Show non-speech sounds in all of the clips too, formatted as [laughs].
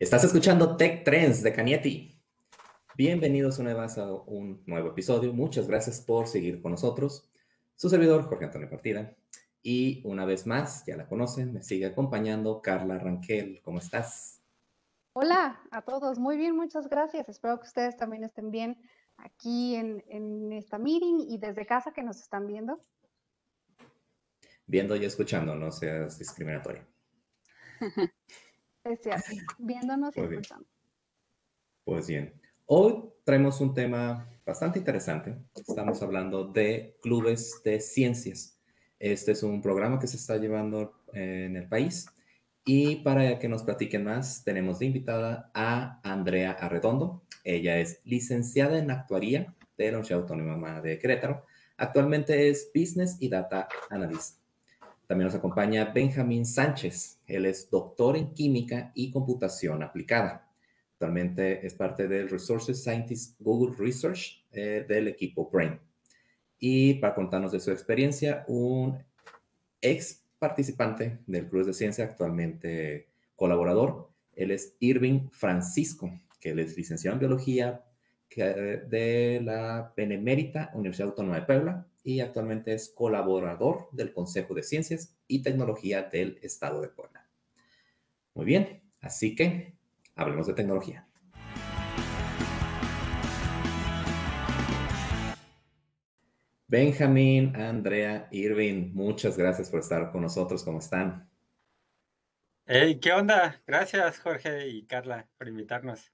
Estás escuchando Tech Trends de Canieti. Bienvenidos una vez a un nuevo episodio. Muchas gracias por seguir con nosotros. Su servidor, Jorge Antonio Partida. Y una vez más, ya la conocen, me sigue acompañando Carla Ranquel. ¿Cómo estás? Hola a todos, muy bien, muchas gracias. Espero que ustedes también estén bien aquí en, en esta meeting y desde casa que nos están viendo. Viendo y escuchando, no seas discriminatoria. [laughs] Es cierto, viéndonos y escuchando. Pues bien, hoy traemos un tema bastante interesante. Estamos hablando de clubes de ciencias. Este es un programa que se está llevando en el país y para que nos platiquen más, tenemos de invitada a Andrea Arredondo. Ella es licenciada en actuaría de la Universidad Autónoma de Querétaro. Actualmente es Business y Data Analyst. También nos acompaña Benjamín Sánchez. Él es doctor en química y computación aplicada. Actualmente es parte del Resources Scientist Google Research eh, del equipo Brain. Y para contarnos de su experiencia, un ex participante del Club de Ciencia, actualmente colaborador. Él es Irving Francisco, que él es licenciado en biología de la Benemérita Universidad Autónoma de Puebla y actualmente es colaborador del Consejo de Ciencias y Tecnología del Estado de Puebla. Muy bien, así que hablemos de tecnología. Benjamín, Andrea, Irving, muchas gracias por estar con nosotros. ¿Cómo están? Hey, ¿qué onda? Gracias, Jorge y Carla, por invitarnos.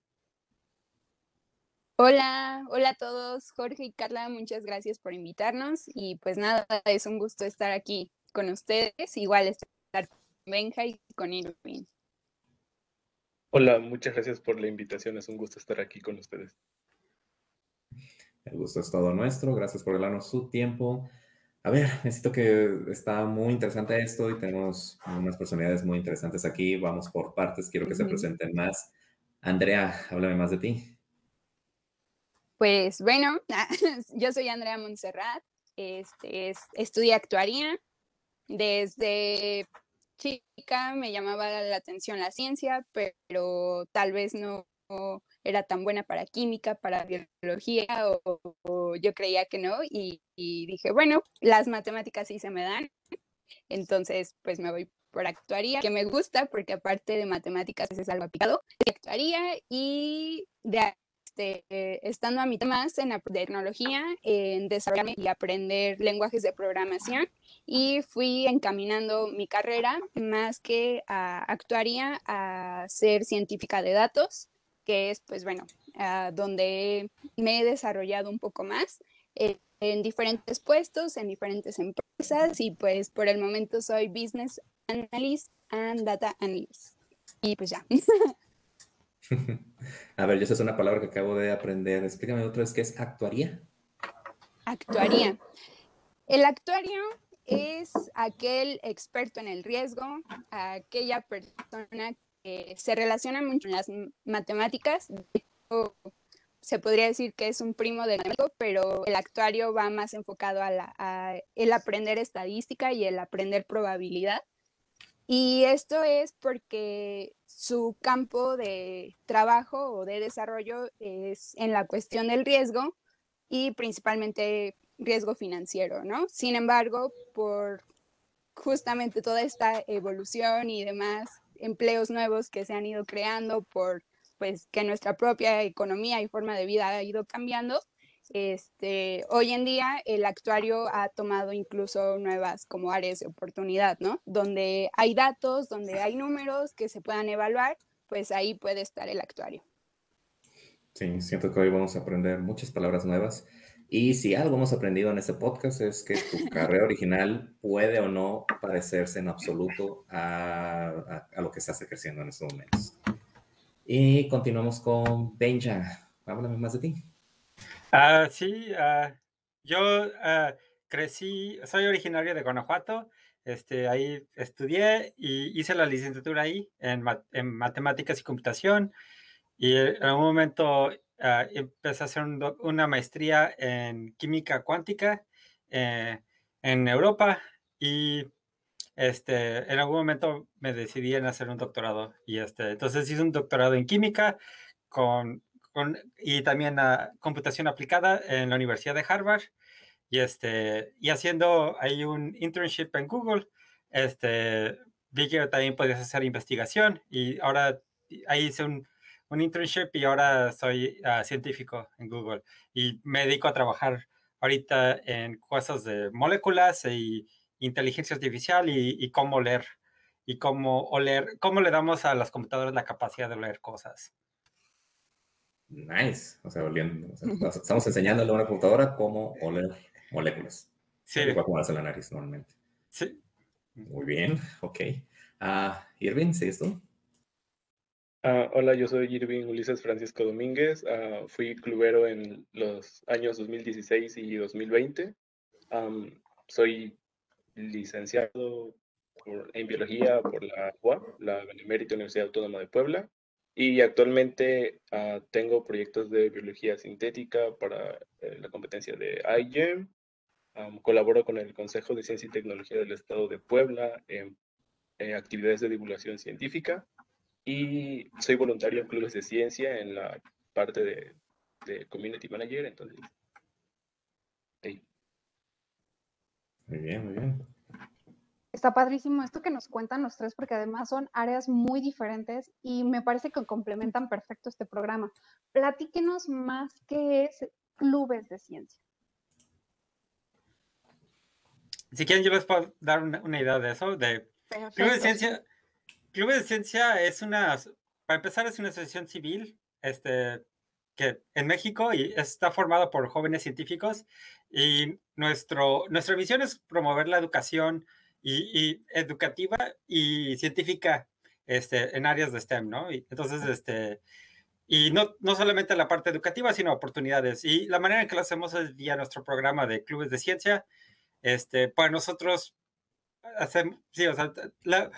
Hola, hola a todos, Jorge y Carla, muchas gracias por invitarnos y pues nada, es un gusto estar aquí con ustedes, igual estar con Benja y con Irving. Hola, muchas gracias por la invitación, es un gusto estar aquí con ustedes. El gusto es todo nuestro, gracias por darnos su tiempo. A ver, necesito que está muy interesante esto y tenemos unas personalidades muy interesantes aquí, vamos por partes, quiero que se presenten más. Andrea, háblame más de ti. Pues bueno, [laughs] yo soy Andrea Montserrat, este, estudié actuaría. Desde chica me llamaba la atención la ciencia, pero tal vez no era tan buena para química, para biología, o, yo creía que no, y, dije, bueno, las matemáticas sí se me dan, entonces pues me voy por actuaría, que me gusta porque aparte de matemáticas es algo aplicado, actuaría y de este, estando a mitad más en la tecnología, en desarrollar y aprender lenguajes de programación y fui encaminando mi carrera más que a actuaría a ser científica de datos, que es pues bueno, donde me he desarrollado un poco más eh, en diferentes puestos, en diferentes empresas y pues por el momento soy Business Analyst and Data Analyst. Y pues ya. [laughs] [laughs] A ver, yo sé es una palabra que acabo de aprender. Explícame otra vez qué es actuaría. Actuaría. El actuario es aquel experto en el riesgo, aquella persona que se relaciona mucho con las matemáticas. Se podría decir que es un primo del médico, pero el actuario va más enfocado a, el aprender estadística y el aprender probabilidad. Y esto es porque su campo de trabajo o de desarrollo es en la cuestión del riesgo y principalmente riesgo financiero, ¿no? Sin embargo, por justamente toda esta evolución y demás empleos nuevos que se han ido creando por pues que nuestra propia economía y forma de vida ha ido cambiando, este, hoy en día el actuario ha tomado incluso nuevas como áreas de oportunidad, ¿no? Donde hay datos, donde hay números que se puedan evaluar, pues ahí puede estar el actuario. Sí, siento que hoy vamos a aprender muchas palabras nuevas. Y si algo hemos aprendido en este podcast es que tu [laughs] carrera original puede o no parecerse en absoluto a, a, lo que estás creciendo en estos momentos. Y continuamos con Benja. Háblame más de ti. Ah, sí, ah, yo ah, crecí, soy originario de Guanajuato, este, ahí estudié y hice la licenciatura ahí en, en matemáticas y computación y en un momento empecé a hacer una maestría en química cuántica eh, en Europa y este, en algún momento me decidí en hacer un doctorado y este, entonces hice un doctorado en química con, y también a computación aplicada en la Universidad de Harvard y este, y haciendo ahí un internship en Google, este, vi que también podías hacer investigación y ahora ahí hice un, un internship y ahora soy uh, científico en Google y me dedico a trabajar ahorita en cosas de moléculas y inteligencia artificial y, y cómo leer y cómo oler, cómo le damos a las computadoras la capacidad de leer cosas. Nice. O sea, oliendo, o sea, estamos enseñándole a una computadora cómo oler moléculas. Sí. Igual como hace la nariz normalmente. Sí. Muy bien, ok. Uh, Irving, ¿sigues tú? Uh, hola, yo soy Irving Ulises Francisco Domínguez. Uh, fui clubero en los años 2016 y 2020. Um, soy licenciado por, en biología por la UAP, la Benemérita Universidad Autónoma de Puebla. Y actualmente uh, tengo proyectos de biología sintética para eh, la competencia de IGEM. Um, colaboro con el Consejo de Ciencia y Tecnología del Estado de Puebla en, en actividades de divulgación científica y soy voluntario en clubes de ciencia en la parte de, de Community Manager, entonces. Sí. Muy bien, muy bien. Está padrísimo esto que nos cuentan los tres porque además son áreas muy diferentes y me parece que complementan perfecto este programa. Platíquenos más qué es clubes de ciencia. Si quieren, yo les puedo dar una, una idea de eso, de Perfecto. clubes de ciencia. Clubes de Ciencia es una, para empezar, es una asociación civil este, que en México y está formado por jóvenes científicos y nuestro, nuestra misión es promover la educación y, y educativa y científica este, en áreas de STEM, ¿no? Y entonces, este, y no, no solamente la parte educativa, sino oportunidades. Y la manera en que lo hacemos es vía nuestro programa de clubes de ciencia. Este, para nosotros, hacemos, sí, o sea, la,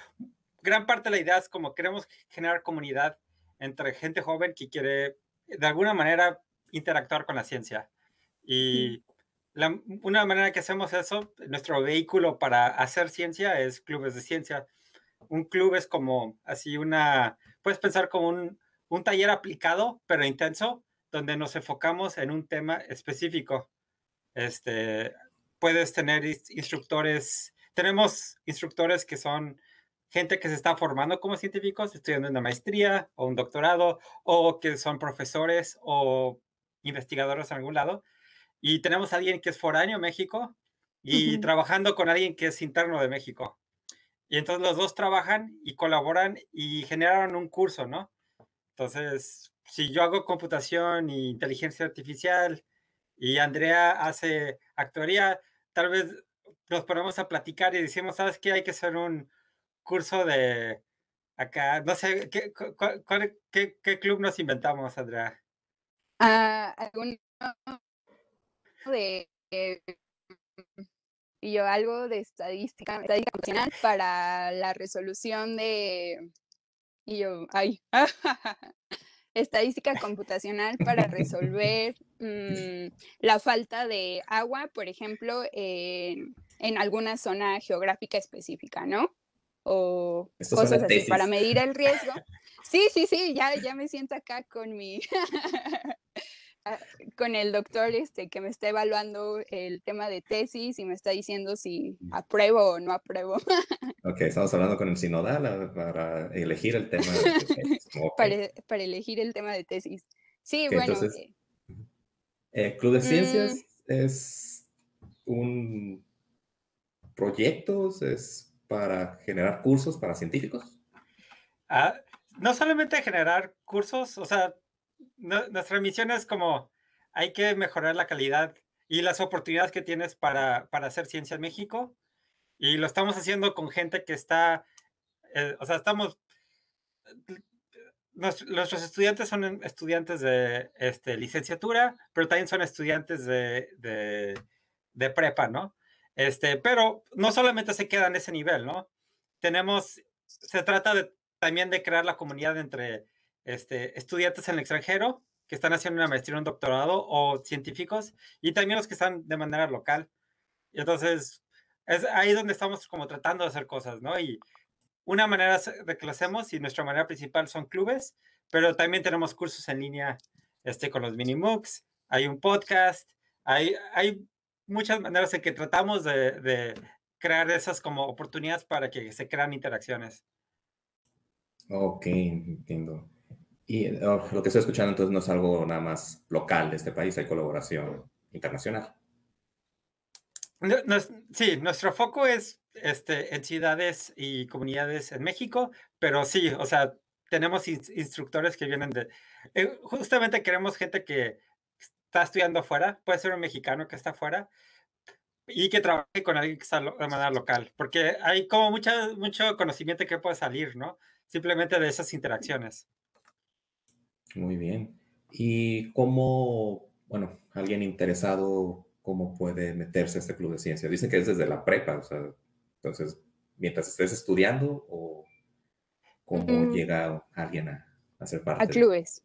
gran parte de la idea es como queremos generar comunidad entre gente joven que quiere de alguna manera interactuar con la ciencia. Y una manera que hacemos eso, nuestro vehículo para hacer ciencia es clubes de ciencia. Un club es como así una, puedes pensar como un, un taller aplicado, pero intenso, donde nos enfocamos en un tema específico. Este, puedes tener instructores, tenemos instructores que son gente que se está formando como científicos, estudiando una maestría o un doctorado, o que son profesores o investigadores en algún lado. Y tenemos a alguien que es foráneo México y uh -huh. trabajando con alguien que es interno de México. Y entonces los dos trabajan y colaboran y generaron un curso, ¿no? Entonces, si yo hago computación y inteligencia artificial y Andrea hace actuaría, tal vez nos ponemos a platicar y decimos, ¿sabes qué? Hay que hacer un, curso de acá, no sé, ¿qué, cuál, qué, qué club nos inventamos, Andrea? Uh, de y yo algo de estadística, estadística computacional para la resolución de y yo, ay, [laughs] estadística computacional para resolver mmm, la falta de agua, por ejemplo, en, en alguna zona geográfica específica, ¿no? o Esto cosas así tesis. para medir el riesgo. Sí, sí, sí, ya, ya me siento acá con mi [laughs] con el doctor este que me está evaluando el tema de tesis y me está diciendo si apruebo o no apruebo. [laughs] Ok, estamos hablando con el sinodal para elegir el tema de [laughs] tesis. Okay. para, para, elegir el tema de tesis. Sí, okay, bueno. Entonces, eh, eh, Club de Ciencias mm, es un proyecto, es para generar cursos para científicos? Ah, no solamente generar cursos, o sea, no, nuestra misión es como hay que mejorar la calidad y las oportunidades que tienes para, para hacer ciencia en México. Y lo estamos haciendo con gente que está, eh, o sea, estamos, nuestros estudiantes son estudiantes de este, licenciatura, pero también son estudiantes de, de, de prepa, ¿no? Este, pero no solamente se queda en ese nivel, ¿no? Tenemos, se trata de, también de crear la comunidad entre este, estudiantes en el extranjero que están haciendo una maestría, un doctorado o científicos y también los que están de manera local. Y entonces, es ahí donde estamos como tratando de hacer cosas, ¿no? Y una manera de que lo hacemos y nuestra manera principal son clubes, pero también tenemos cursos en línea este, con los mini MOOCs, hay un podcast, hay, hay muchas maneras en que tratamos de, crear esas como oportunidades para que se crean interacciones. Ok, entiendo. Y oh, lo que estoy escuchando entonces no es algo nada más local de este país, hay colaboración internacional. sí, nuestro foco es este, en ciudades y comunidades en México, pero sí, o sea, tenemos instructores que vienen de... Eh, justamente queremos gente que está estudiando afuera, puede ser un mexicano que está afuera, y que trabaje con alguien que está de manera local, porque hay como mucha, mucho conocimiento que puede salir, ¿no? Simplemente de esas interacciones. Muy bien. ¿Y cómo, bueno, alguien interesado, cómo puede meterse a este club de ciencia? Dice que es desde la prepa, o sea, entonces, mientras estés estudiando o cómo llega alguien a, a ser parte. A clubes.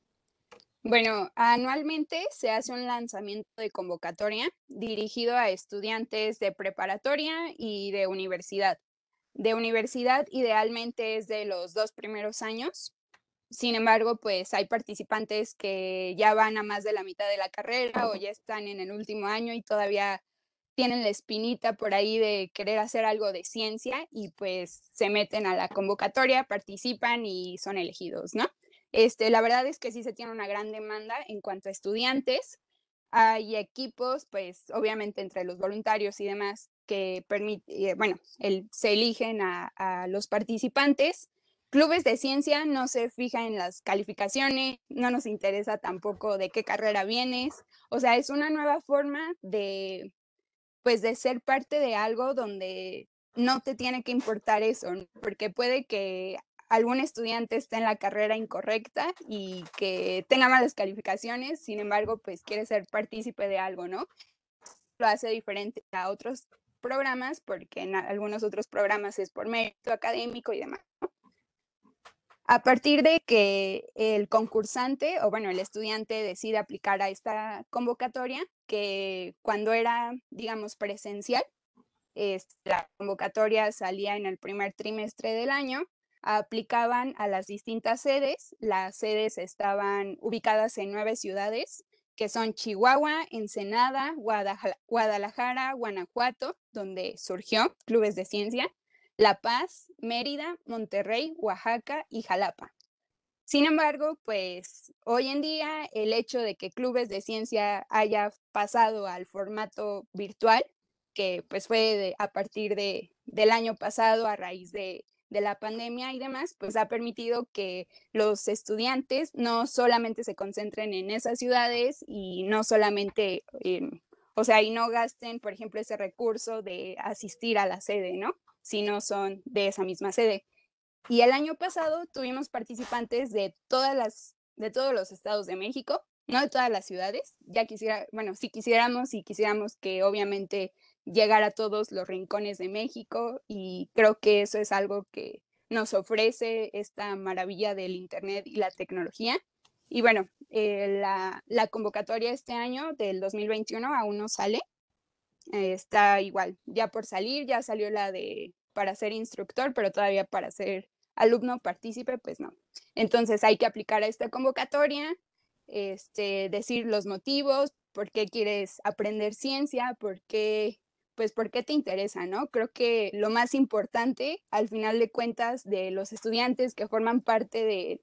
Bueno, anualmente se hace un lanzamiento de convocatoria dirigido a estudiantes de preparatoria y de universidad. De universidad idealmente es de los dos primeros años. Sin embargo, pues hay participantes que ya van a más de la mitad de la carrera o ya están en el último año y todavía tienen la espinita por ahí de querer hacer algo de ciencia y pues se meten a la convocatoria, participan y son elegidos, ¿no? Este, la verdad es que sí se tiene una gran demanda en cuanto a estudiantes. Hay equipos, pues obviamente entre los voluntarios y demás, que permite, eh, bueno, se eligen a los participantes. Clubes de ciencia no se fijan en las calificaciones, no nos interesa tampoco de qué carrera vienes. O sea, es una nueva forma de, pues, de ser parte de algo donde no te tiene que importar eso, porque puede que algún estudiante está en la carrera incorrecta y que tenga malas calificaciones, sin embargo, pues quiere ser partícipe de algo, ¿no? Lo hace diferente a otros programas porque en algunos otros programas es por mérito académico y demás. A partir de que el concursante o bueno, el estudiante decide aplicar a esta convocatoria, que cuando era, digamos, presencial, la convocatoria salía en el primer trimestre del año aplicaban a las distintas sedes. Las sedes estaban ubicadas en nueve ciudades, que son Chihuahua, Ensenada, Guadalajara, Guanajuato, donde surgió Clubes de Ciencia, La Paz, Mérida, Monterrey, Oaxaca y Jalapa. Sin embargo, pues hoy en día el hecho de que Clubes de Ciencia haya pasado al formato virtual, que pues fue a partir de, del año pasado a raíz de de la pandemia y demás, pues ha permitido que los estudiantes no solamente se concentren en esas ciudades y no solamente, o sea, y no gasten, por ejemplo, ese recurso de asistir a la sede, ¿no? Si no son de esa misma sede. Y el año pasado tuvimos participantes de todas las, de todos los estados de México, no de todas las ciudades. Ya quisiera, bueno, si quisiéramos y quisiéramos que obviamente llegar a todos los rincones de México y creo que eso es algo que nos ofrece esta maravilla del Internet y la tecnología. Y bueno, eh, la, la, convocatoria este año del 2021 aún no sale. Está igual, ya por salir, ya salió la de para ser instructor, pero todavía para ser alumno partícipe, pues no. Entonces hay que aplicar a esta convocatoria, este, decir los motivos, por qué quieres aprender ciencia, por qué pues por qué te interesa, ¿no? Creo que lo más importante, al final de cuentas, de los estudiantes que forman parte de,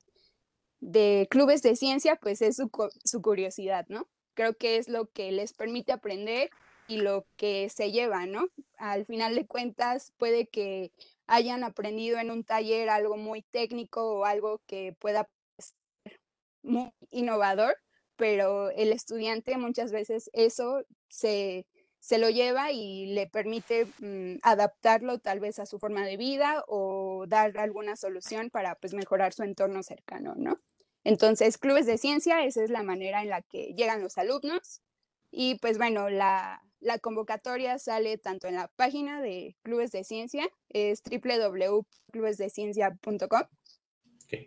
de clubes de ciencia, pues es su, su, curiosidad, ¿no? Creo que es lo que les permite aprender y lo que se lleva, ¿no? Al final de cuentas, puede que hayan aprendido en un taller algo muy técnico o algo que pueda ser muy innovador, pero el estudiante muchas veces eso se se lo lleva y le permite mm, adaptarlo tal vez a su forma de vida o dar alguna solución para pues mejorar su entorno cercano, ¿no? Entonces, clubes de ciencia, esa es la manera en la que llegan los alumnos. Y pues bueno, la, convocatoria sale tanto en la página de Clubes de Ciencia, es www.clubesdeciencia.com,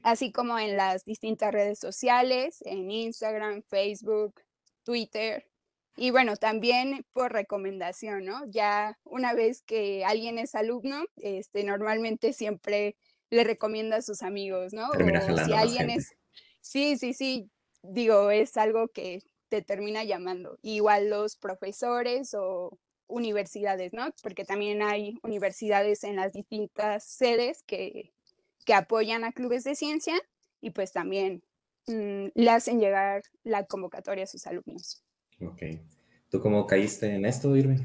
así como en las distintas redes sociales, en Instagram, Facebook, Twitter, Y bueno, también por recomendación, ¿no? Ya una vez que alguien es alumno, este, normalmente siempre le recomienda a sus amigos, ¿no? o si alguien es... Sí, sí, sí, digo, es algo que te termina llamando. Igual los profesores o universidades, ¿no? Porque también hay universidades en las distintas sedes que, que apoyan a clubes de ciencia y pues también mm, le hacen llegar la convocatoria a sus alumnos. Ok. ¿Tú cómo caíste en esto, Irving?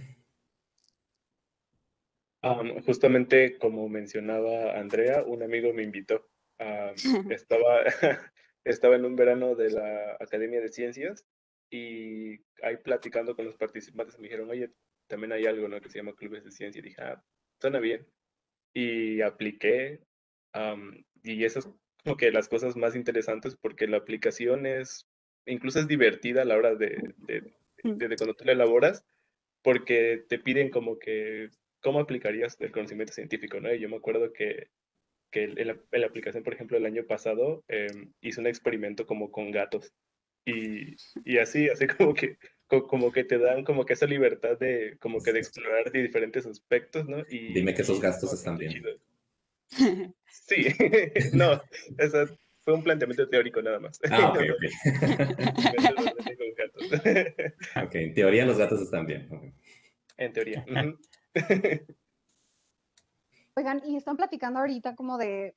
justamente como mencionaba Andrea, un amigo me invitó. [laughs] estaba, [laughs] estaba en un verano de la Academia de Ciencias y ahí platicando con los participantes me dijeron, oye, también hay algo ¿no? que se llama clubes de ciencia. Y dije, ah, suena bien. Y apliqué. y eso es como que las cosas más interesantes porque la aplicación es, incluso es divertida a la hora de, de, mm. de, cuando tú la elaboras, porque te piden como que, ¿cómo aplicarías el conocimiento científico? ¿no? Y yo me acuerdo que, que en, la, aplicación, por ejemplo, el año pasado em, hice un experimento como con gatos. Y, y así, así [laughs] como que como que te dan como que esa libertad de como que de explorar de diferentes aspectos, ¿no? Y, Dime que esos gastos están bien. [laughs] Sí, [laughs] no, eso fue un planteamiento teórico nada más. Ah, ok, ok. ok, en teoría los gatos están bien. En teoría. Oigan, y están platicando ahorita como de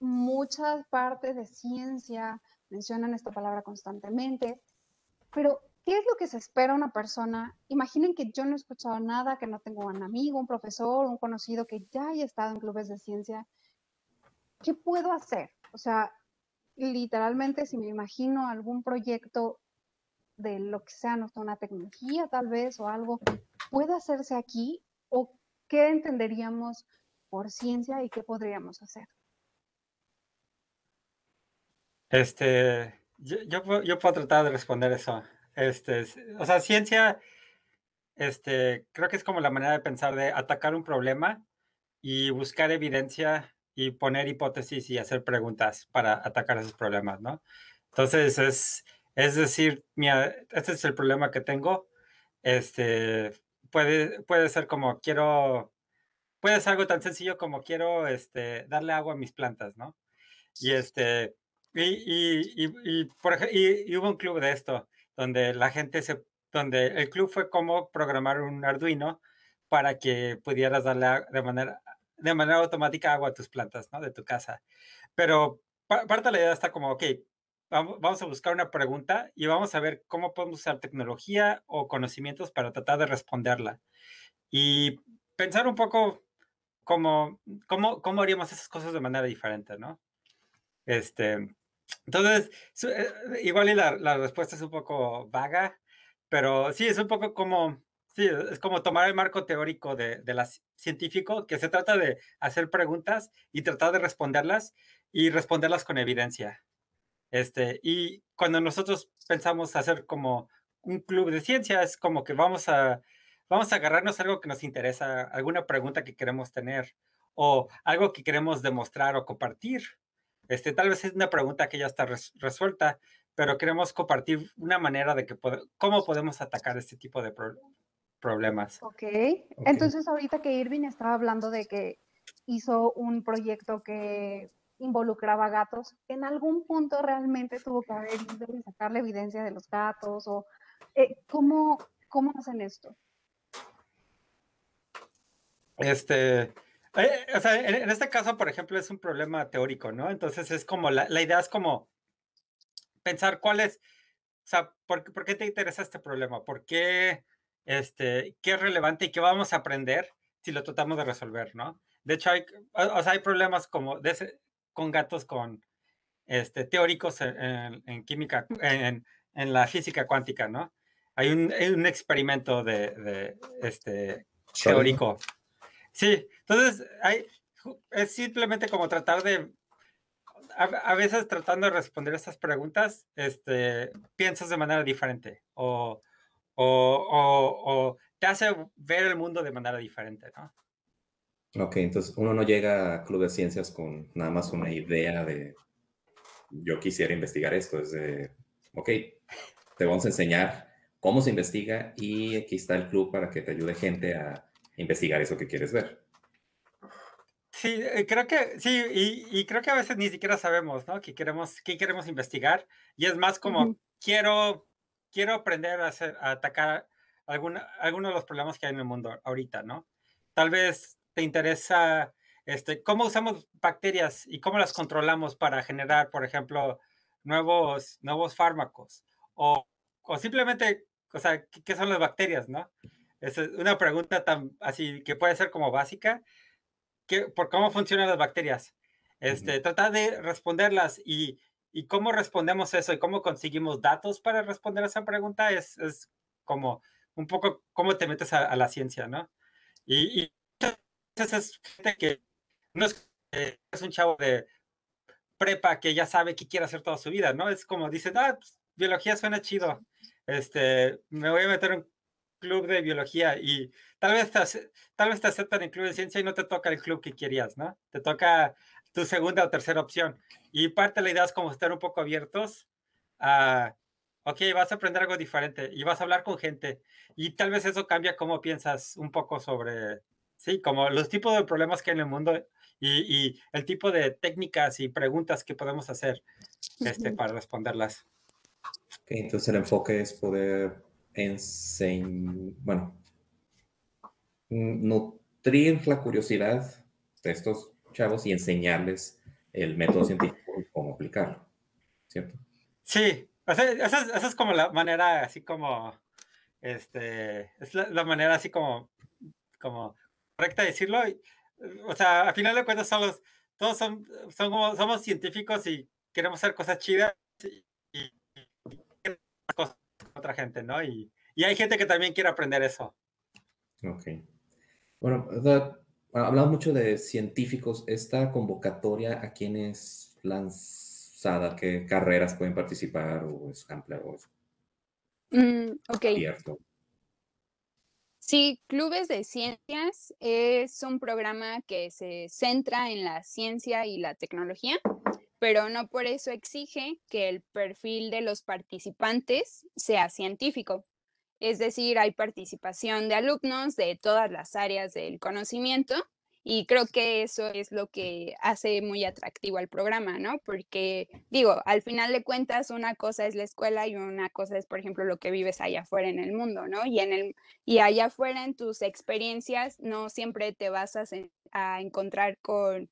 muchas partes de ciencia, mencionan esta palabra constantemente, pero ¿Qué es lo que se espera una persona? Imaginen que yo no he escuchado nada, que no tengo un amigo, un profesor, un conocido que ya haya estado en clubes de ciencia. ¿Qué puedo hacer? O sea, literalmente, si me imagino algún proyecto de lo que sea, no una tecnología tal vez o algo, ¿puede hacerse aquí? ¿O qué entenderíamos por ciencia y qué podríamos hacer? Este, yo, yo, yo puedo tratar de responder eso. Este, o sea, ciencia, este, creo que es como la manera de pensar de atacar un problema y buscar evidencia y poner hipótesis y hacer preguntas para atacar esos problemas, ¿no? Entonces, es, es decir, mira, este es el problema que tengo. Este, puede, puede ser como quiero, puede ser algo tan sencillo como quiero, este, darle agua a mis plantas, ¿no? Y este, y, y, y, por y hubo un club de esto donde la gente se, donde el club fue como programar un Arduino para que pudieras darle de manera, de manera automática agua a tus plantas, ¿no? De tu casa. Pero parte de la idea está como, ok, vamos a buscar una pregunta y vamos a ver cómo podemos usar tecnología o conocimientos para tratar de responderla. Y pensar un poco cómo, cómo, cómo haríamos esas cosas de manera diferente, ¿no? Este, entonces, eh, igual y la, la, respuesta es un poco vaga, pero sí, es un poco como, sí, es como tomar el marco teórico de, de la científico, que se trata de hacer preguntas y tratar de responderlas y responderlas con evidencia. Este, y cuando nosotros pensamos hacer como un club de ciencia, es como que vamos a, vamos a agarrarnos algo que nos interesa, alguna pregunta que queremos tener o algo que queremos demostrar o compartir este, tal vez es una pregunta que ya está resuelta, pero queremos compartir una manera de que cómo podemos atacar este tipo de problemas. Okay. ok, entonces ahorita que Irving estaba hablando de que hizo un proyecto que involucraba gatos, ¿en algún punto realmente tuvo que haber ido y sacar evidencia de los gatos? o eh, ¿cómo, ¿Cómo hacen esto? Este, eh, o sea, en, este caso, por ejemplo, es un problema teórico, ¿no? Entonces es como, la, la idea es como pensar cuál es, o sea, ¿por, ¿por, qué te interesa este problema? ¿Por qué, este, qué es relevante y qué vamos a aprender si lo tratamos de resolver, ¿no? De hecho, hay, o sea, hay problemas como de con gatos con, este, teóricos en, en química, en, en, la física cuántica, ¿no? Hay un, hay un experimento de, de este, teórico. Sí, entonces hay, es simplemente como tratar de, a, veces tratando de responder estas preguntas, este, piensas de manera diferente o, o, te hace ver el mundo de manera diferente, ¿no? Ok, entonces uno no llega a Club de Ciencias con nada más una idea de yo quisiera investigar esto, es de, ok, te vamos a enseñar cómo se investiga y aquí está el club para que te ayude gente a investigar eso que quieres ver. Sí, eh, creo que sí, y, creo que a veces ni siquiera sabemos, ¿no? Que queremos, qué queremos investigar y es más como quiero, quiero aprender a, hacer, a atacar alguna, algunos de los problemas que hay en el mundo ahorita, ¿no? Tal vez te interesa este, cómo usamos bacterias y cómo las controlamos para generar, por ejemplo, nuevos, nuevos fármacos o, o simplemente, o sea, ¿qué, son las bacterias, no? Es una pregunta tan así que puede ser como básica, que, por cómo funcionan las bacterias. Este, Tratar de responderlas y, y, cómo respondemos eso y cómo conseguimos datos para responder a esa pregunta es, es como un poco cómo te metes a, la ciencia, ¿no? Y, y es gente que no es, es un chavo de prepa que ya sabe qué quiere hacer toda su vida, ¿no? Es como dice, ah, pues, biología suena chido, este, me voy a meter en club de biología y tal vez te, tal vez te aceptan en club de ciencia y no te toca el club que querías, ¿no? Te toca tu segunda o tercera opción. Y parte de la idea es como estar un poco abiertos a, ok, vas a aprender algo diferente y vas a hablar con gente y tal vez eso cambia cómo piensas un poco sobre, sí, como los tipos de problemas que hay en el mundo y, el tipo de técnicas y preguntas que podemos hacer este, para responderlas. entonces el enfoque es poder enseñar, bueno, nutrir la curiosidad de estos chavos y enseñarles el método científico y cómo aplicarlo, ¿cierto? Sí, esa, es como la manera, así como, este, es la, manera así como, como correcta de decirlo. O sea, a final de cuentas somos, todos son, son como, somos científicos y queremos hacer cosas chidas y, y, cosas con otra gente, ¿no? Y, y, hay gente que también quiere aprender eso. Ok. Bueno, hablamos mucho de científicos. Esta convocatoria, ¿a quiénes lanzada? ¿Qué carreras pueden participar o es amplia o es mm, Sí, Clubes de Ciencias es un programa que se centra en la ciencia y la tecnología, pero no por eso exige que el perfil de los participantes sea científico. Es decir, hay participación de alumnos de todas las áreas del conocimiento y creo que eso es lo que hace muy atractivo al programa, ¿no? Porque digo, al final de cuentas, una cosa es la escuela y una cosa es, por ejemplo, lo que vives allá afuera en el mundo, ¿no? Y, en el, y allá afuera en tus experiencias no siempre te vas a, a encontrar con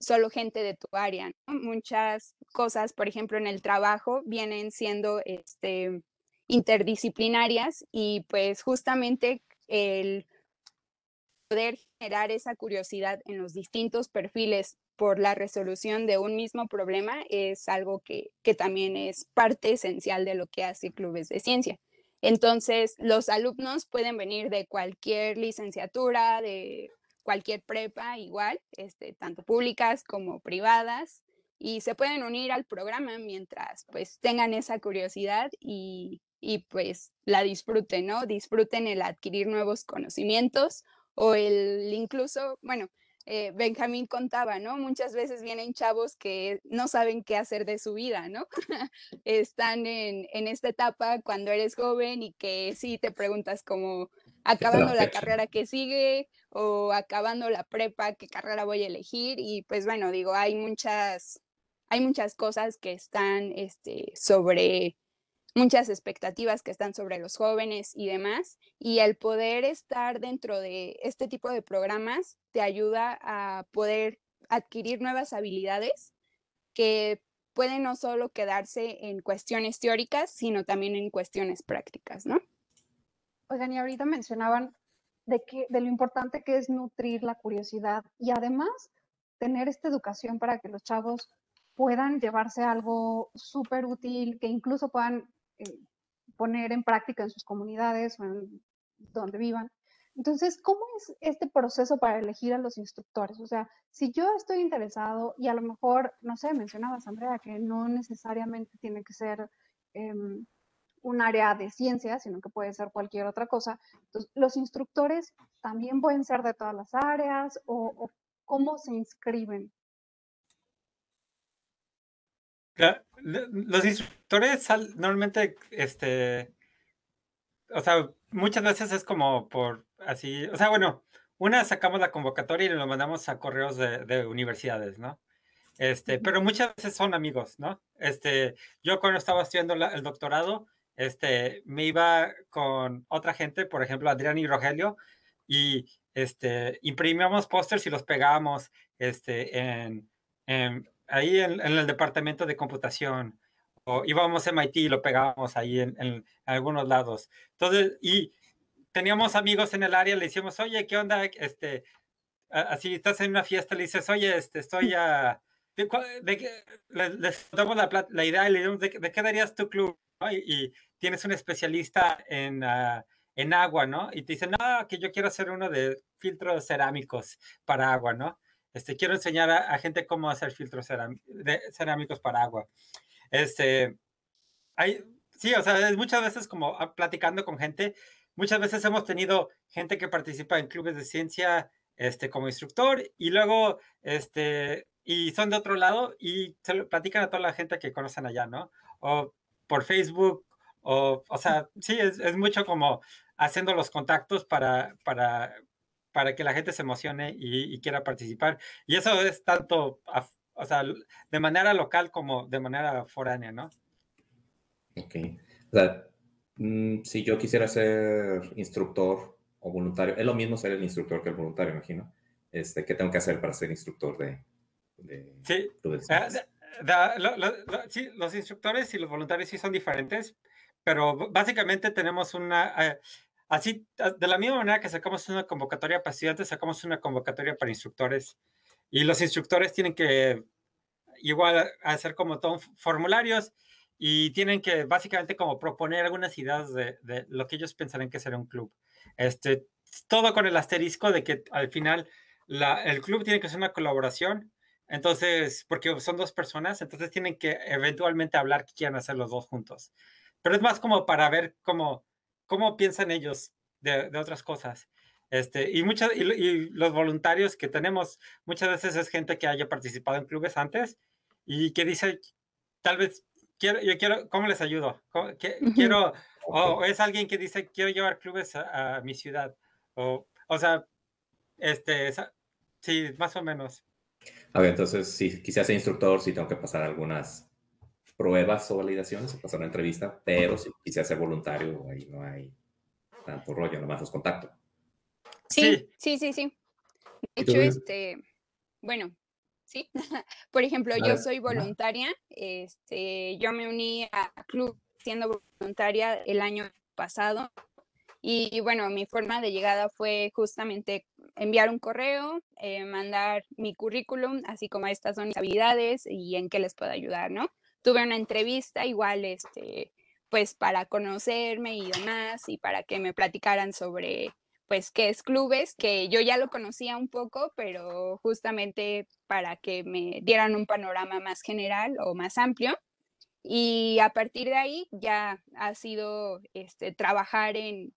solo gente de tu área. Muchas cosas, por ejemplo, en el trabajo vienen siendo este, interdisciplinarias y pues justamente el poder generar esa curiosidad en los distintos perfiles por la resolución de un mismo problema es algo que, también es parte esencial de lo que hace Clubes de Ciencia. Entonces, los alumnos pueden venir de cualquier licenciatura, de cualquier prepa, igual, este, tanto públicas como privadas, y se pueden unir al programa mientras pues tengan esa curiosidad y, y pues la disfruten, ¿no? Disfruten el adquirir nuevos conocimientos o el incluso, bueno, eh, Benjamín contaba, ¿no? Muchas veces vienen chavos que no saben qué hacer de su vida, ¿no? [laughs] Están en, en, esta etapa cuando eres joven y que sí te preguntas como acabando la carrera que sigue o acabando la prepa, qué carrera voy a elegir y pues bueno, digo, hay muchas, hay muchas cosas que están este, sobre muchas expectativas que están sobre los jóvenes y demás. Y el poder estar dentro de este tipo de programas te ayuda a poder adquirir nuevas habilidades que pueden no solo quedarse en cuestiones teóricas, sino también en cuestiones prácticas, ¿no? Oigan, y ahorita mencionaban de, que, de lo importante que es nutrir la curiosidad y además tener esta educación para que los chavos puedan llevarse algo súper útil, que incluso puedan eh, poner en práctica en sus comunidades o en donde vivan. Entonces, ¿cómo es este proceso para elegir a los instructores? O sea, si yo estoy interesado y a lo mejor, no sé, mencionabas, Andrea, que no necesariamente tiene que ser em, un área de ciencia, sino que puede ser cualquier otra cosa. Entonces, ¿los instructores también pueden ser de todas las áreas o cómo se inscriben? Los instructores normalmente este, o sea, muchas veces es como por así, o sea, bueno, una sacamos la convocatoria y lo mandamos a correos de, de universidades, ¿no? Este, pero muchas veces son amigos, ¿no? Este, yo cuando estaba estudiando el doctorado, este, me iba con otra gente, por ejemplo, Adrián y Rogelio, y este, imprimíamos pósters y los pegábamos este, en, ahí en, el departamento de computación. O íbamos a MIT y lo pegábamos ahí en, en, algunos lados. Entonces, y teníamos amigos en el área, le decíamos, oye, ¿qué onda? Este, así estás en una fiesta, le dices, oye, este, estoy a... De, de, les, damos la, la, idea y le decimos, ¿de, qué darías tu club? Y, tienes un especialista en, uh, en agua, ¿no? Y te dicen, no, que yo quiero hacer uno de filtros cerámicos para agua, ¿no? Este, quiero enseñar a, gente cómo hacer filtros cerámicos para agua. Este, hay, sí, o sea, muchas veces como ah, platicando con gente, muchas veces hemos tenido gente que participa en clubes de ciencia este, como instructor y luego, este, y son de otro lado y se lo platican a toda la gente que conocen allá, ¿no? O por Facebook, o, o sea, sí, es, es mucho como haciendo los contactos para, para, para que la gente se emocione y, quiera participar. Y eso es tanto, o sea, de manera local como de manera foránea, ¿no? Ok. O sea, mm, si yo quisiera ser instructor o voluntario, es lo mismo ser el instructor que el voluntario, imagino. Este, ¿Qué tengo que hacer para ser instructor de... sí. sí, los instructores y los voluntarios sí son diferentes, pero básicamente tenemos una, eh, Así, de la misma manera que sacamos una convocatoria para estudiantes, sacamos una convocatoria para instructores. Y los instructores tienen que igual hacer como todos formularios y tienen que básicamente como proponer algunas ideas de, lo que ellos pensarán que será un club. Este, todo con el asterisco de que al final el club tiene que ser una colaboración. Entonces, porque son dos personas, entonces tienen que eventualmente hablar que quieran hacer los dos juntos. Pero es más como para ver cómo cómo piensan ellos de, de otras cosas. Este, y, muchas, y, los voluntarios que tenemos muchas veces es gente que haya participado en clubes antes y que dice, tal vez, quiero, yo quiero, ¿cómo les ayudo? quiero, o es alguien que dice, quiero llevar clubes a, mi ciudad. O, o sea, este, sí, más o menos. A ver, entonces, si quisiera ser instructor, sí tengo que pasar algunas pruebas o validaciones o pasar una entrevista, pero si quisiera ser voluntario, ahí no hay tanto rollo, nomás los contacto. Sí, sí, sí, sí. De hecho, este, bueno, sí. [laughs] Por ejemplo, yo soy voluntaria, este, yo me uní a club siendo voluntaria el año pasado y bueno, mi forma de llegada fue justamente enviar un correo, eh, mandar mi currículum, así como estas son mis habilidades y en qué les puedo ayudar, ¿no? Tuve una entrevista igual, este, pues para conocerme y demás, y para que me platicaran sobre, pues, qué es clubes, que yo ya lo conocía un poco, pero justamente para que me dieran un panorama más general o más amplio. Y a partir de ahí ya ha sido este, trabajar en,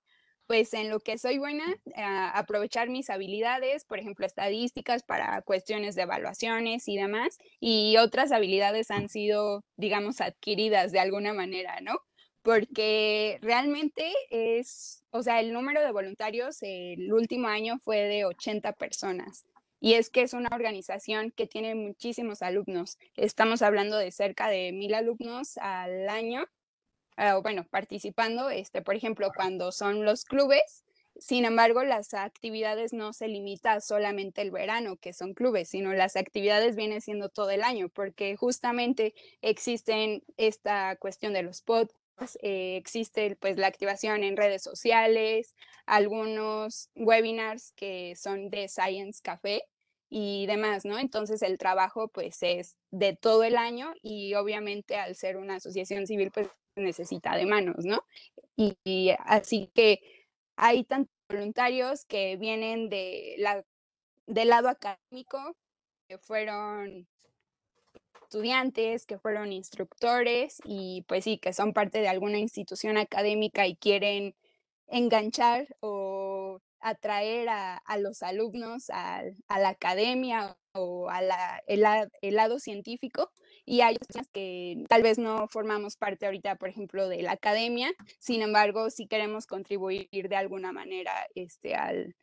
pues en lo que soy buena, aprovechar mis habilidades, por ejemplo, estadísticas para cuestiones de evaluaciones y demás, y otras habilidades han sido, digamos, adquiridas de alguna manera, ¿no? Porque realmente es, o sea, el número de voluntarios el último año fue de 80 personas. Y es que es una organización que tiene muchísimos alumnos. Estamos hablando de cerca de mil alumnos al año Ah, bueno, participando, este, por ejemplo, cuando son los clubes. Sin embargo, las actividades no se limitan solamente el verano, que son clubes, sino las actividades vienen siendo todo el año, porque justamente existen esta cuestión de los podcasts, eh, existe pues la activación en redes sociales, algunos webinars que son de Science Café y demás, ¿no? Entonces el trabajo pues es de todo el año y obviamente al ser una asociación civil pues necesita de manos, ¿no? Y, así que hay tantos voluntarios que vienen de la, del lado académico, que fueron estudiantes, que fueron instructores y pues sí, que son parte de alguna institución académica y quieren enganchar o atraer a, los alumnos a, la academia o a el, lado científico y hay personas que tal vez no formamos parte ahorita, por ejemplo, de la academia, sin embargo, sí queremos contribuir de alguna manera este, al,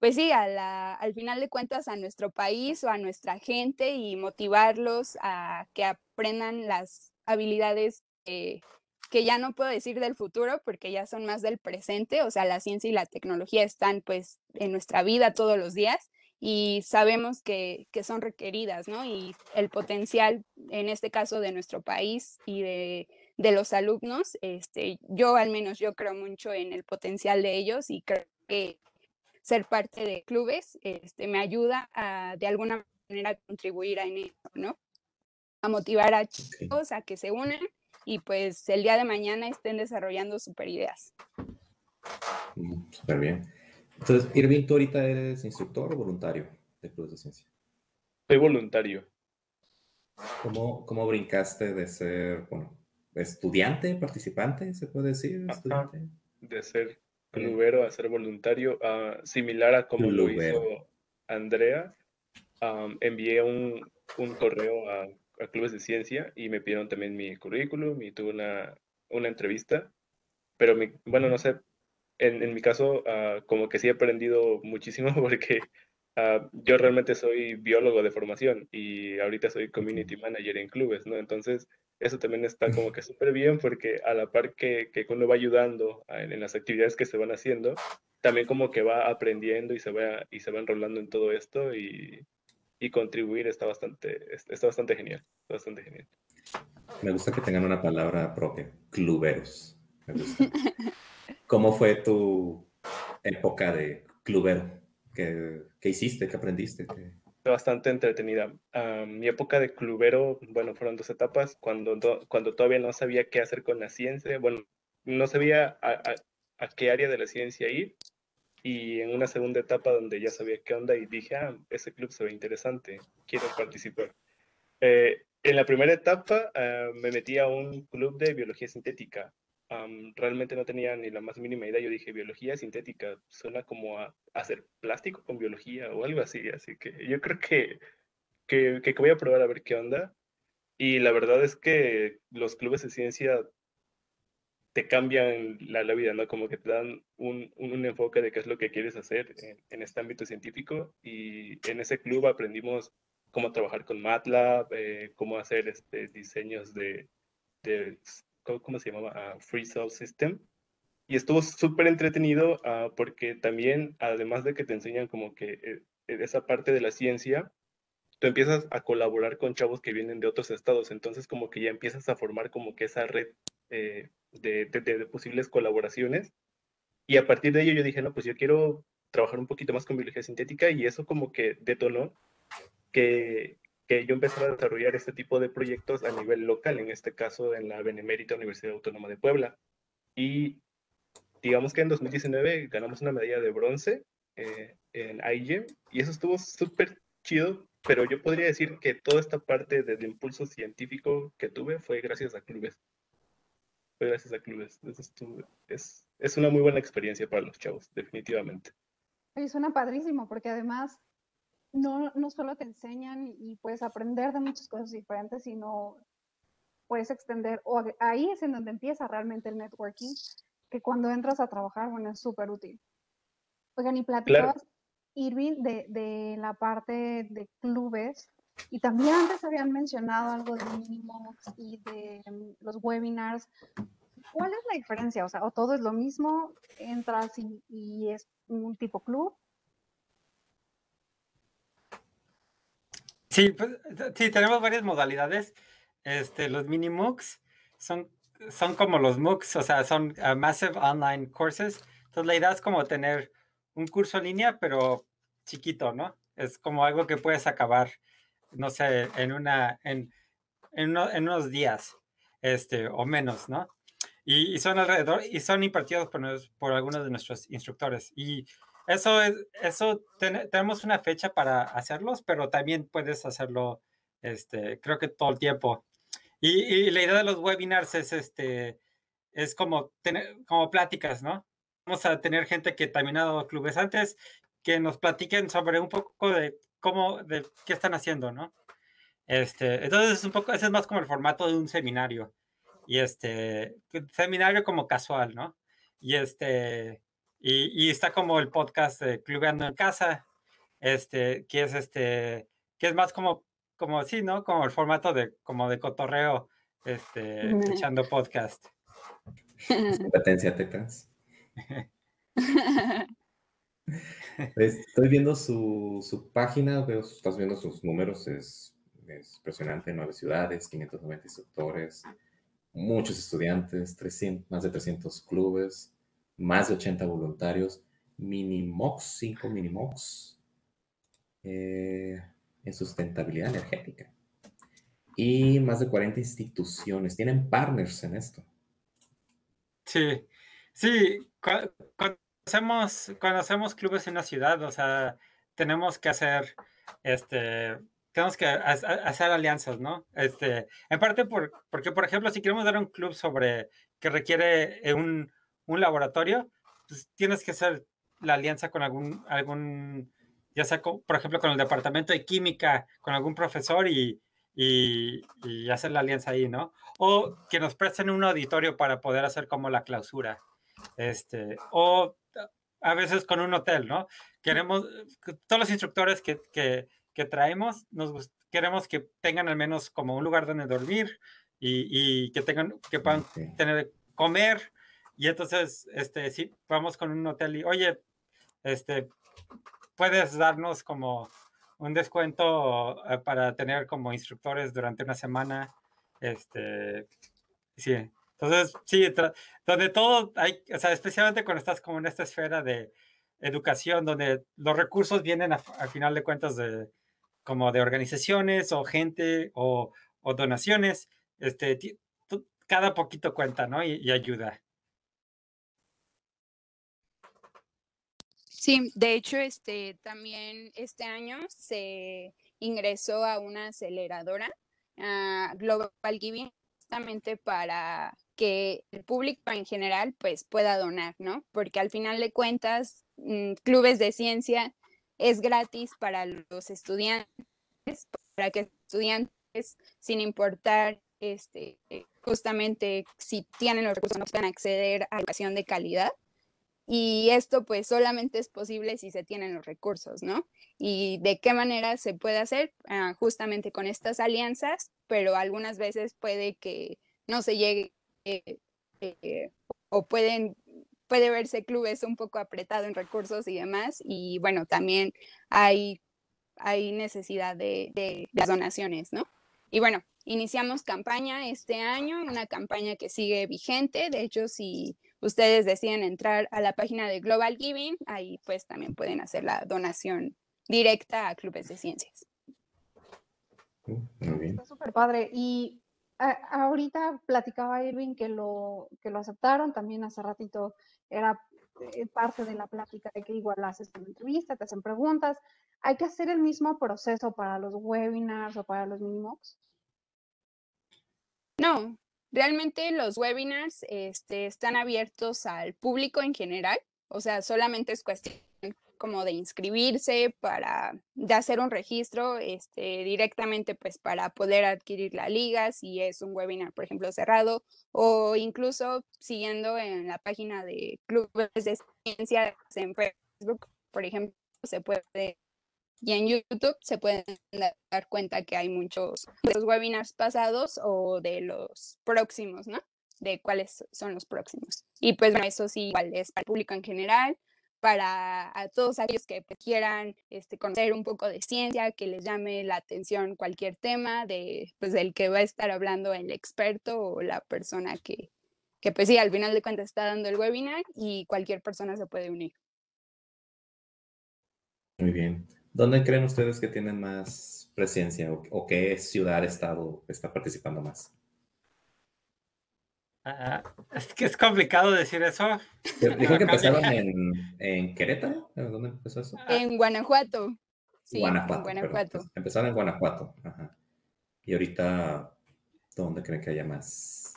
pues sí, al final de cuentas a nuestro país o a nuestra gente y motivarlos a que aprendan las habilidades que ya no puedo decir del futuro porque ya son más del presente, o sea, la ciencia y la tecnología están pues en nuestra vida todos los días y sabemos que, son requeridas, ¿no? Y el potencial, en este caso, de nuestro país y de, los alumnos, este, yo al menos yo creo mucho en el potencial de ellos y creo que ser parte de clubes este, me ayuda a de alguna manera contribuir a eso, ¿no? A motivar a chicos a que se unan y pues el día de mañana estén desarrollando super ideas. Mm, súper bien. Entonces, Irving, ¿tú ahorita eres instructor o voluntario de Clubes de Ciencia? Soy voluntario. ¿Cómo, ¿Cómo, brincaste de ser, bueno, estudiante, participante, se puede decir? De ser clubero a ser voluntario, uh, similar a como lo hizo Andrea. envié un, un correo a, a, Clubes de Ciencia y me pidieron también mi currículum y tuve una, una entrevista. Pero, mi, bueno, no sé, en, en mi caso, uh, como que sí he aprendido muchísimo [laughs] porque uh, yo realmente soy biólogo de formación y ahorita soy community manager en clubes, ¿no? Entonces, eso también está como [laughs] que súper bien porque a la par que, que uno va ayudando en, en, las actividades que se van haciendo, también como que va aprendiendo y se va, y se va enrolando en todo esto y, y contribuir está bastante, está bastante genial, bastante genial. Me gusta que tengan una palabra propia, cluberos. Me gusta. [laughs] ¿Cómo fue tu época de clubero? ¿Qué, qué hiciste? ¿Qué aprendiste? Bastante entretenida. mi época de clubero, bueno, fueron dos etapas. Cuando, cuando todavía no sabía qué hacer con la ciencia, bueno, no sabía a, a, qué área de la ciencia ir. Y en una segunda etapa donde ya sabía qué onda y dije, ah, ese club se ve interesante, quiero participar. Eh, en la primera etapa ah, me metí a un club de biología sintética realmente no tenía ni la más mínima idea. Yo dije, biología sintética, suena como a, hacer plástico con biología o algo así. Así que yo creo que, que, que, voy a probar a ver qué onda. Y la verdad es que los clubes de ciencia te cambian la, la, vida, ¿no? Como que te dan un, un, enfoque de qué es lo que quieres hacer en, en, este ámbito científico. Y en ese club aprendimos cómo trabajar con MATLAB, eh, cómo hacer este, diseños de, de ¿cómo se llamaba? Free Cell System. Y estuvo súper entretenido ah, porque también, además de que te enseñan como que eh, esa parte de la ciencia, tú empiezas a colaborar con chavos que vienen de otros estados, entonces como que ya empiezas a formar como que esa red eh, de, de, posibles colaboraciones. Y a partir de ello yo dije, no, pues yo quiero trabajar un poquito más con biología sintética y eso como que detonó que, que yo empecé a desarrollar este tipo de proyectos a nivel local, en este caso en la Benemérita Universidad Autónoma de Puebla. Y digamos que en 2019 ganamos una medalla de bronce eh, en IGEM y eso estuvo súper chido, pero yo podría decir que toda esta parte del impulso científico que tuve fue gracias a clubes. Fue gracias a clubes. es, es una muy buena experiencia para los chavos, definitivamente. Y suena padrísimo, porque además no, no solo te enseñan y puedes aprender de muchas cosas diferentes, sino puedes extender, o ahí es en donde empieza realmente el networking, que cuando entras a trabajar, bueno, es súper útil. Oigan, y platicabas, Irving, de, de, la parte de clubes, y también antes habían mencionado algo de Minimox y de mm, los webinars. ¿Cuál es la diferencia? O sea, o todo es lo mismo, entras y, y es un tipo club, Sí, pues, sí, tenemos varias modalidades. Este, los mini MOOCs son, son como los MOOCs, o sea, son uh, Massive Online Courses. Entonces, la idea es como tener un curso en línea, pero chiquito, ¿no? Es como algo que puedes acabar, no sé, en una, en, en, unos días, este, o menos, ¿no? Y, y, son alrededor, y son impartidos por, por algunos de nuestros instructores. Y eso es, eso tenemos una fecha para hacerlos, pero también puedes hacerlo, este, creo que todo el tiempo. Y, la idea de los webinars es, este, es como tener, como pláticas, ¿no? Vamos a tener gente que también ha dado clubes antes, que nos platiquen sobre un poco de cómo, de qué están haciendo, ¿no? Este, entonces es un poco, ese es más como el formato de un seminario. Y este, seminario como casual, ¿no? Y este, y, y está como el podcast de Clubeando en Casa, este, que es este, que es más como, como sí, ¿no? Como el formato de, como de cotorreo, este, echando podcast. [laughs] Competencia tecas. [laughs] Estoy viendo su, su página, veo, estás viendo sus números, es, es impresionante, nueve ciudades, 590 instructores, muchos estudiantes, 300, más de 300 clubes, más de 80 voluntarios, Minimox, 5 Minimox, eh, en sustentabilidad energética. Y más de 40 instituciones. Tienen partners en esto. Sí, sí, conocemos, conocemos clubes en la ciudad, o sea, tenemos que hacer, este, tenemos que hacer alianzas, ¿no? Este, en parte por, porque, por ejemplo, si queremos dar un club sobre que requiere un, un laboratorio, pues tienes que hacer la alianza con algún, algún ya sea, por ejemplo, con el departamento de química, con algún profesor y, y, y, hacer la alianza ahí, ¿no? O que nos presten un auditorio para poder hacer como la clausura. Este, o a veces con un hotel, ¿no? Queremos, todos los instructores que, que, que traemos, nos queremos que tengan al menos como un lugar donde dormir y, y que tengan, que puedan tener, comer. Y entonces, este, sí, vamos con un hotel y, oye, este, puedes darnos como un descuento eh, para tener como instructores durante una semana. Este, sí, entonces, sí, donde todo hay, o sea, especialmente cuando estás como en esta esfera de educación, donde los recursos vienen a, final de cuentas de como de organizaciones o gente o, o donaciones, este, cada poquito cuenta, ¿no? y ayuda. Sí, de hecho, este, también este año se ingresó a una aceleradora, Global Giving, justamente para que el público en general pues pueda donar, ¿no? Porque al final de cuentas, mm, clubes de ciencia es gratis para los estudiantes, para que estudiantes, sin importar este, justamente si tienen los recursos, no puedan acceder a educación de calidad y esto pues solamente es posible si se tienen los recursos, ¿no? Y de qué manera se puede hacer ah, justamente con estas alianzas, pero algunas veces puede que no se llegue eh, eh, o pueden puede verse clubes un poco apretado en recursos y demás y bueno también hay hay necesidad de, las donaciones, ¿no? Y bueno, iniciamos campaña este año, una campaña que sigue vigente. De hecho, si ustedes deciden entrar a la página de Global Giving, ahí pues también pueden hacer la donación directa a clubes de ciencias. Mm, Está súper padre. Y ahorita platicaba Irving que lo, que lo aceptaron, también hace ratito era eh, parte de la plática de que igual haces una entrevista, te hacen preguntas. ¿Hay que hacer el mismo proceso para los webinars o para los minimox? No, Realmente los webinars este, están abiertos al público en general, o sea, solamente es cuestión como de inscribirse para de hacer un registro este, directamente pues para poder adquirir la liga si es un webinar por ejemplo cerrado o incluso siguiendo en la página de clubes de ciencias en Facebook por ejemplo se puede y en YouTube se pueden dar cuenta que hay muchos de los webinars pasados o de los próximos, ¿no? De cuáles son los próximos. Y pues bueno, eso sí, igual es para el público en general, para a todos aquellos que quieran este, conocer un poco de ciencia, que les llame la atención cualquier tema de, pues, del que va a estar hablando el experto o la persona que, que pues sí, al final de cuentas está dando el webinar y cualquier persona se puede unir. Muy bien. ¿Dónde creen ustedes que tienen más presencia o, qué ciudad, estado está participando más? Ah, es que es complicado decir eso. [laughs] Dijo que empezaron en, en, Querétaro. ¿Dónde empezó eso? En Guanajuato. Sí, Guanajuato. En Guanajuato. empezaron en Guanajuato. Ajá. Y ahorita, ¿dónde creen que haya más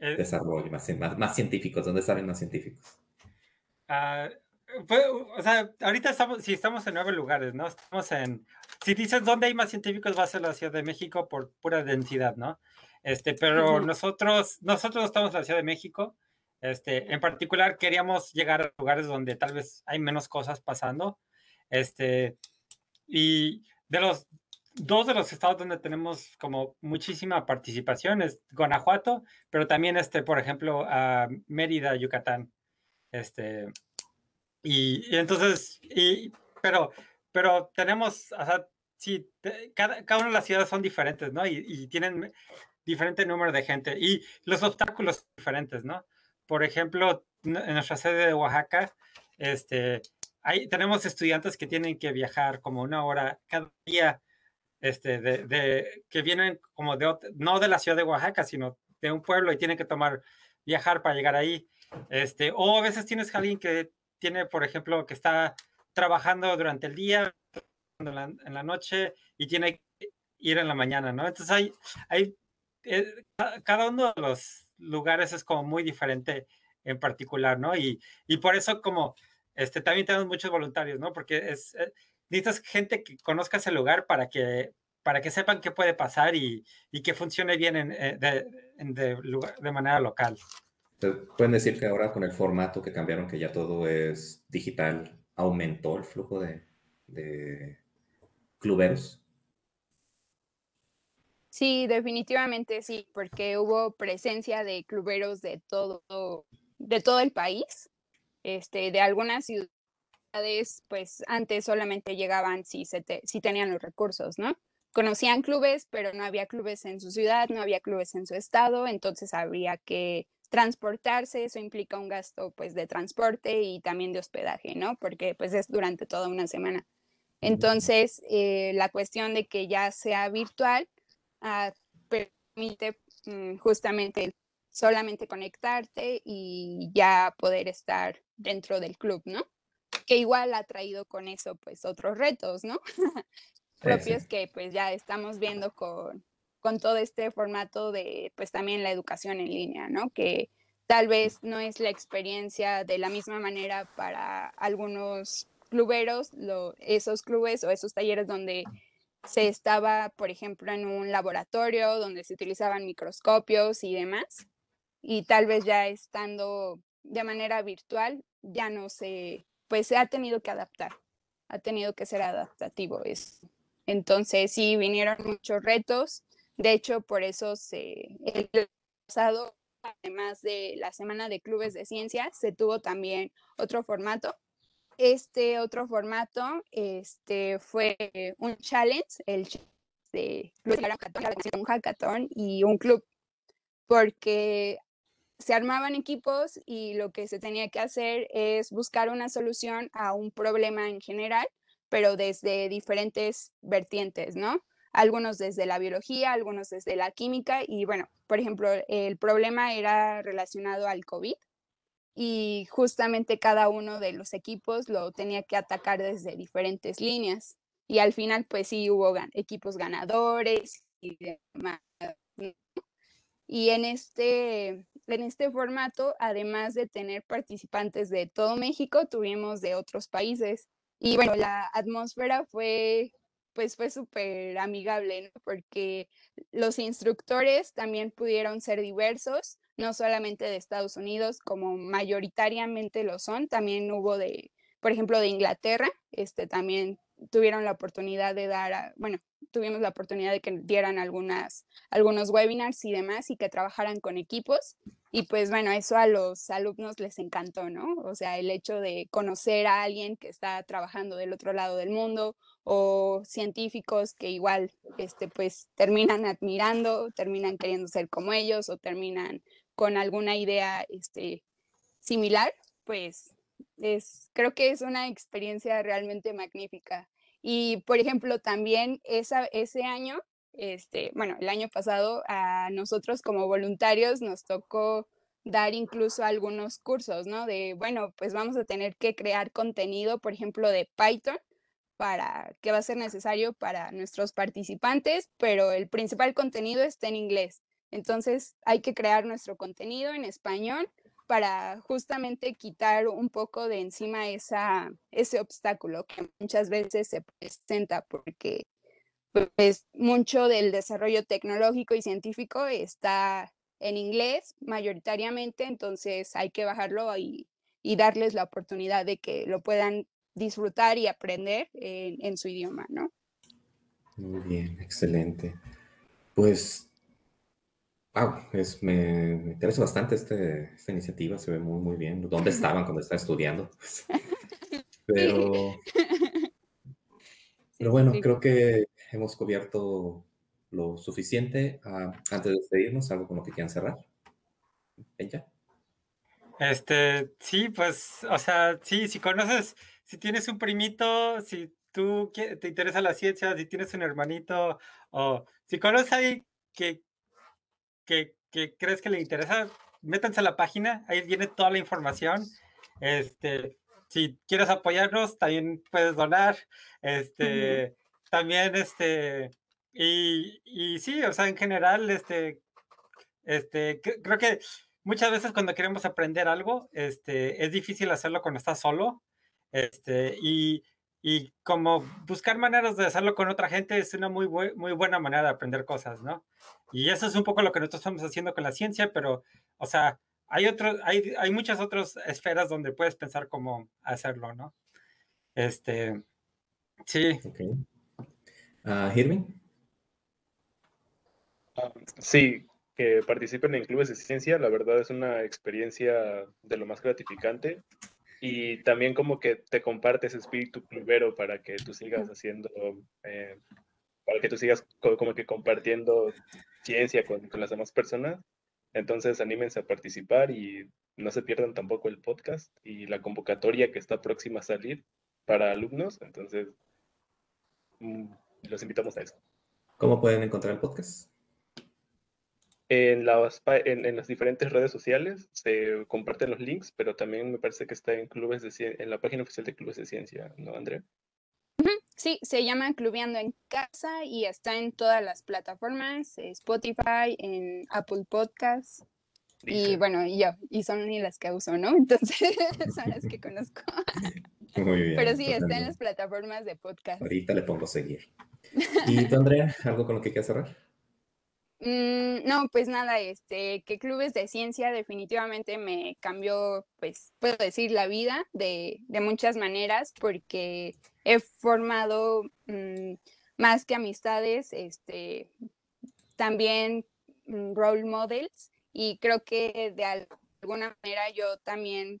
desarrollo, más, más, científicos? ¿Dónde salen más científicos? Uh, o sea, ahorita estamos, si estamos en nueve lugares, ¿no? Estamos en, si dices dónde hay más científicos va a ser la Ciudad de México por pura densidad, ¿no? Este, pero nosotros, nosotros estamos en la Ciudad de México, este, en particular queríamos llegar a lugares donde tal vez hay menos cosas pasando, este, y de los dos de los estados donde tenemos como muchísima participación es Guanajuato, pero también este, por ejemplo, a Mérida, Yucatán, este, y, entonces, y, pero, pero tenemos, o sea, sí, cada, cada una de las ciudades son diferentes, ¿no? Y, tienen diferente número de gente y los obstáculos diferentes, ¿no? Por ejemplo, en nuestra sede de Oaxaca, este, hay, tenemos estudiantes que tienen que viajar como una hora cada día, este, de, que vienen como de, no de la ciudad de Oaxaca, sino de un pueblo y tienen que tomar, viajar para llegar ahí. Este, o a veces tienes alguien que tiene, por ejemplo, que está trabajando durante el día, en la, noche y tiene que ir en la mañana, ¿no? Entonces hay, hay eh, cada uno de los lugares es como muy diferente en particular, ¿no? Y, y por eso como este, también tenemos muchos voluntarios, ¿no? Porque es, eh, necesitas gente que conozca ese lugar para que, para que sepan qué puede pasar y, y que funcione bien en, eh, de, de, de manera local. Pueden decir que ahora con el formato que cambiaron, que ya todo es digital, aumentó el flujo de, de. Sí, definitivamente sí, porque hubo presencia de cluberos de todo, de todo el país. Este, de algunas ciudades, pues antes solamente llegaban si, se si tenían los recursos, ¿no? Conocían clubes, pero no había clubes en su ciudad, no había clubes en su estado, entonces habría que transportarse, eso implica un gasto pues de transporte y también de hospedaje, ¿no? Porque pues es durante toda una semana. Entonces, eh, la cuestión de que ya sea virtual ah, permite mm, justamente solamente conectarte y ya poder estar dentro del club, ¿no? Que igual ha traído con eso pues otros retos, ¿no? [laughs] Propios que pues ya estamos viendo con, con todo este formato de, pues también la educación en línea, ¿no? Que tal vez no es la experiencia de la misma manera para algunos cluberos, esos clubes o esos talleres donde se estaba, por ejemplo, en un laboratorio donde se utilizaban microscopios y demás, y tal vez ya estando de manera virtual, ya no se, pues se ha tenido que adaptar, ha tenido que ser adaptativo eso. Entonces sí, vinieron muchos retos, de hecho, por eso se, el pasado, además de la Semana de Clubes de Ciencia, se tuvo también otro formato. Este otro formato este, fue un challenge, el de un hackathon y un club, porque se armaban equipos y lo que se tenía que hacer es buscar una solución a un problema en general, pero desde diferentes vertientes, ¿no? Algunos desde la biología, algunos desde la química y bueno, por ejemplo, el problema era relacionado al COVID y justamente cada uno de los equipos lo tenía que atacar desde diferentes líneas y al final pues sí hubo equipos ganadores y demás. Y en este, en este formato, además de tener participantes de todo México, tuvimos de otros países. Y bueno, la atmósfera fue pues fue súper amigable, porque los instructores también pudieron ser diversos, no solamente de Estados Unidos, como mayoritariamente lo son, también hubo de, por ejemplo, de Inglaterra, este, también tuvieron la oportunidad de dar, bueno, tuvimos la oportunidad de que dieran algunos webinars y demás y que trabajaran con equipos. Y pues bueno, eso a los alumnos les encantó, ¿no? O sea, el hecho de conocer a alguien que está trabajando del otro lado del mundo o científicos que igual, este, pues terminan admirando, terminan queriendo ser como ellos o terminan con alguna idea, este, similar, pues es, creo que es una experiencia realmente magnífica. Y, por ejemplo, también esa, ese año, este, bueno, el año pasado, a nosotros como voluntarios nos tocó dar incluso algunos cursos, ¿no? De, bueno, pues vamos a tener que crear contenido, por ejemplo, de Python, para que va a ser necesario para nuestros participantes, pero el principal contenido está en inglés. Entonces hay que crear nuestro contenido en español para justamente quitar un poco de encima ese obstáculo que muchas veces se presenta porque pues mucho del desarrollo tecnológico y científico está en inglés mayoritariamente, entonces hay que bajarlo y, darles la oportunidad de que lo puedan disfrutar y aprender en, su idioma, ¿no? Muy bien, excelente. Pues, wow, es, me, interesa bastante este, esta iniciativa, se ve muy, muy bien. ¿Dónde [laughs] estaban cuando estaba estudiando? [laughs] Pero, [laughs] pero bueno, creo que hemos cubierto lo suficiente. Ah, antes de despedirnos, algo con lo que quieran cerrar. ¿Ella? Este, sí, pues, o sea, sí, si conoces, si tienes un primito, si tú te interesa la ciencia, si tienes un hermanito, o si conoces a alguien que, que, que crees que le interesa, métanse a la página, ahí viene toda la información. Este, si quieres apoyarnos, también puedes donar. Este, también, este, y, y sí, o sea, en general, este, este, creo que muchas veces cuando queremos aprender algo, este, es difícil hacerlo cuando estás solo, este, y, y como buscar maneras de hacerlo con otra gente es una muy, muy buena manera de aprender cosas, ¿no? Y eso es un poco lo que nosotros estamos haciendo con la ciencia, pero, o sea, hay, otros, hay, hay muchas otras esferas donde puedes pensar cómo hacerlo, ¿no? Este, sí. Okay. Uh, sí, que participen en clubes de ciencia, la verdad es una experiencia de lo más gratificante y también como que te compartes espíritu clubero para que tú sigas haciendo, eh, para que tú sigas como que compartiendo ciencia con, con, las demás personas. Entonces anímense a participar y no se pierdan tampoco el podcast y la convocatoria que está próxima a salir para alumnos. Entonces, mm, los invitamos a eso. ¿Cómo pueden encontrar el podcast? En las, en, las diferentes redes sociales se comparten los links, pero también me parece que está en clubes de en la página oficial de Clubes de Ciencia, ¿no, Andrea? Sí, se llama Clubeando en Casa y está en todas las plataformas, Spotify, en Apple Podcasts. Y bueno, y yo, y son ni las que uso, ¿no? [laughs] Entonces son las que conozco. Muy bien. Pero sí, está en las plataformas de podcast. Ahorita le pongo seguir. [laughs] ¿Y tú, Andrea, algo con lo que quieras cerrar? Mm, no, pues nada, este, que clubes de ciencia definitivamente me cambió, pues puedo decir, la vida de, muchas maneras, porque he formado mm, más que amistades, este, también mm, role models, y creo que de alguna manera yo también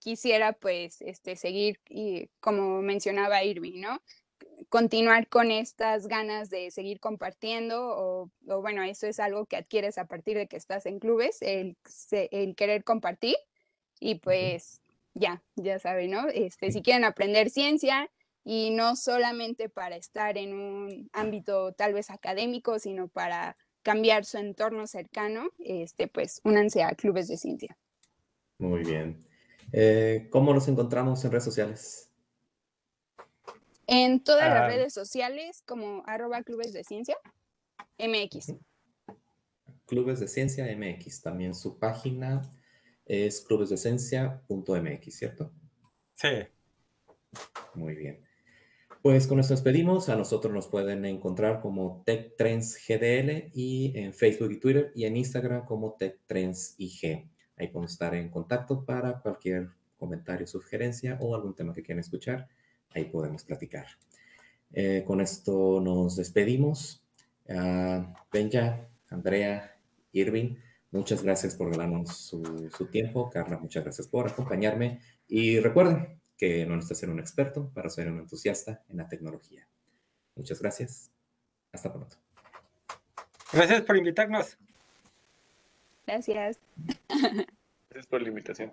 quisiera pues este, seguir, y, como mencionaba Irving, ¿no? Continuar con estas ganas de seguir compartiendo o, bueno, eso es algo que adquieres a partir de que estás en clubes, el, querer compartir y pues ya, ya saben, ¿no? Este, si quieren aprender ciencia y no solamente para estar en un ámbito tal vez académico, sino para cambiar su entorno cercano, este, pues únanse a clubes de ciencia. Muy bien. Eh, ¿Cómo nos encontramos en redes sociales? En todas las ah. redes sociales como arroba clubes de ciencia MX. Clubes de Ciencia MX. También su página es clubesdecencia.mx, ¿cierto? Sí. Muy bien. Pues con esto despedimos. A nosotros nos pueden encontrar como TechTrendsGDL y en Facebook y Twitter y en Instagram como TechTrendsIG. Ahí podemos estar en contacto para cualquier comentario, sugerencia o algún tema que quieran escuchar ahí podemos platicar. Eh, con esto nos despedimos. Uh, Benja, Andrea, Irving, muchas gracias por regalarnos su, su, tiempo. Carla, muchas gracias por acompañarme. Y recuerden que no necesitas ser un experto para ser un entusiasta en la tecnología. Muchas gracias. Hasta pronto. Gracias por invitarnos. Gracias. Gracias por la invitación.